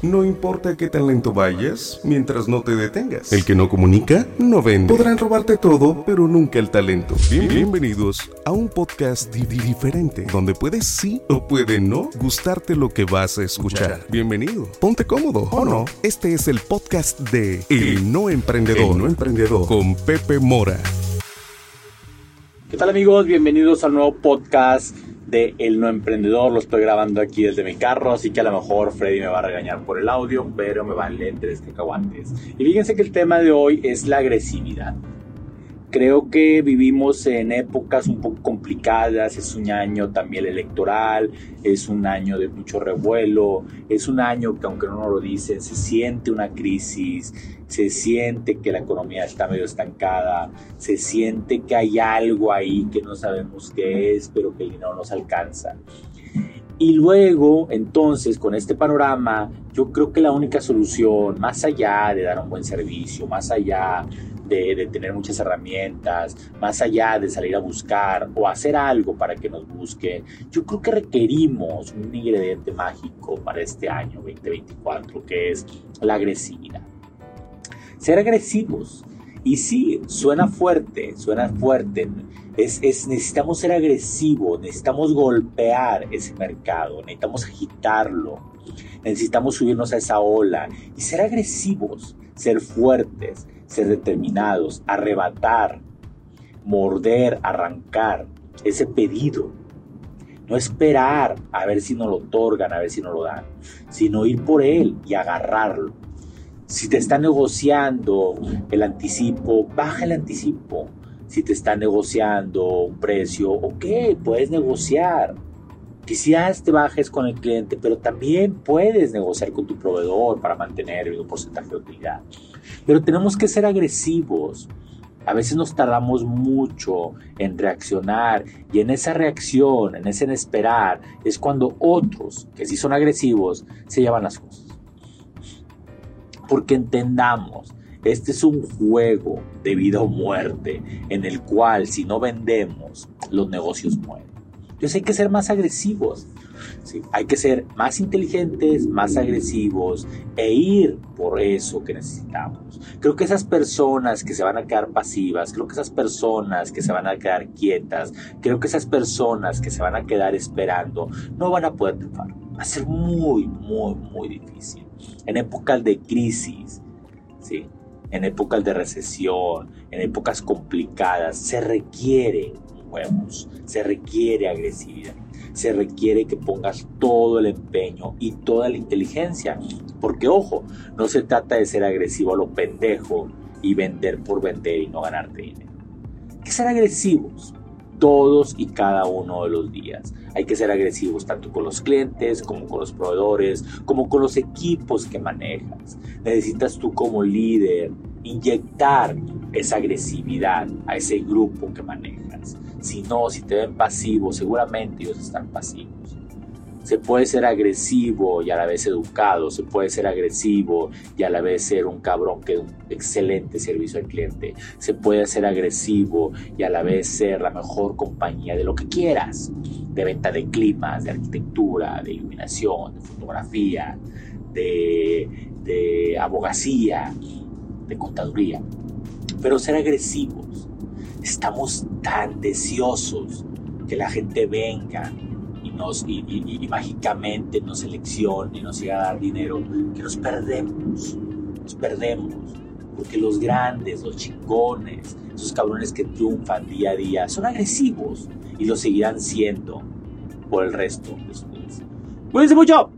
No importa qué tan lento vayas, mientras no te detengas. El que no comunica, no vende. Podrán robarte todo, pero nunca el talento. bienvenidos a un podcast diferente, donde puedes sí o puede no gustarte lo que vas a escuchar. Bienvenido. Ponte cómodo, ¿o no? Este es el podcast de El No Emprendedor. El no Emprendedor. Con Pepe Mora. ¿Qué tal amigos? Bienvenidos al nuevo podcast de El No Emprendedor. Lo estoy grabando aquí desde mi carro, así que a lo mejor Freddy me va a regañar por el audio, pero me vale tres cacahuantes. Y fíjense que el tema de hoy es la agresividad. Creo que vivimos en épocas un poco complicadas, es un año también electoral, es un año de mucho revuelo, es un año que aunque no lo dicen, se siente una crisis, se siente que la economía está medio estancada, se siente que hay algo ahí que no sabemos qué es, pero que el dinero nos alcanza. Y luego, entonces, con este panorama, yo creo que la única solución, más allá de dar un buen servicio, más allá de, tener muchas herramientas, más allá de salir a buscar o hacer algo para que nos busque, yo creo que requerimos un ingrediente mágico para este año 2024, que es la agresividad. Ser agresivos. Y sí, suena fuerte, suena fuerte. Es, es, necesitamos ser agresivos, necesitamos golpear ese mercado, necesitamos agitarlo, necesitamos subirnos a esa ola y ser agresivos, ser fuertes, ser determinados, arrebatar, morder, arrancar ese pedido. No esperar a ver si nos lo otorgan, a ver si nos lo dan, sino ir por él y agarrarlo. Si te está negociando el anticipo, baja el anticipo. Si te está negociando un precio, ok, puedes negociar. Quizás te bajes con el cliente, pero también puedes negociar con tu proveedor para mantener un porcentaje de utilidad. Pero tenemos que ser agresivos. A veces nos tardamos mucho en reaccionar y en esa reacción, en ese en esperar, es cuando otros, que sí son agresivos, se llevan las cosas. Porque entendamos, este es un juego de vida o muerte en el cual si no vendemos, los negocios mueren. Entonces hay que ser más agresivos. Hay que ser más inteligentes, más agresivos e ir por eso que necesitamos. Creo que esas personas que se van a quedar pasivas, creo que esas personas que se van a quedar quietas, creo que esas personas que se van a quedar esperando, no van a poder triunfar. Va a ser muy, muy, muy difícil. En épocas de crisis, ¿sí? en épocas de recesión, en épocas complicadas, se requiere se requiere agresividad, se requiere que pongas todo el empeño y toda la inteligencia, porque ojo, no se trata de ser agresivo a lo pendejo y vender por vender y no ganarte dinero. Hay que ser agresivos todos y cada uno de los días. Hay que ser agresivos tanto con los clientes como con los proveedores, como con los equipos que manejas. Necesitas tú como líder inyectar esa agresividad a ese grupo que manejas. Si no, si te ven pasivo, seguramente ellos están pasivos. Se puede ser agresivo y a la vez educado, se puede ser agresivo y a la vez ser un cabrón que da un excelente servicio al cliente, se puede ser agresivo y a la vez ser la mejor compañía de lo que quieras, de venta de climas, de arquitectura, de iluminación, de fotografía, de, de abogacía, de contaduría. Pero ser agresivos estamos tan deseosos que la gente venga y, nos, y, mágicamente nos seleccione y nos siga a dar dinero, que nos perdemos, nos perdemos. Porque los grandes, los chingones, esos cabrones que triunfan día a día, son agresivos y lo seguirán siendo por el resto de sus vidas. ¡Cuídense mucho!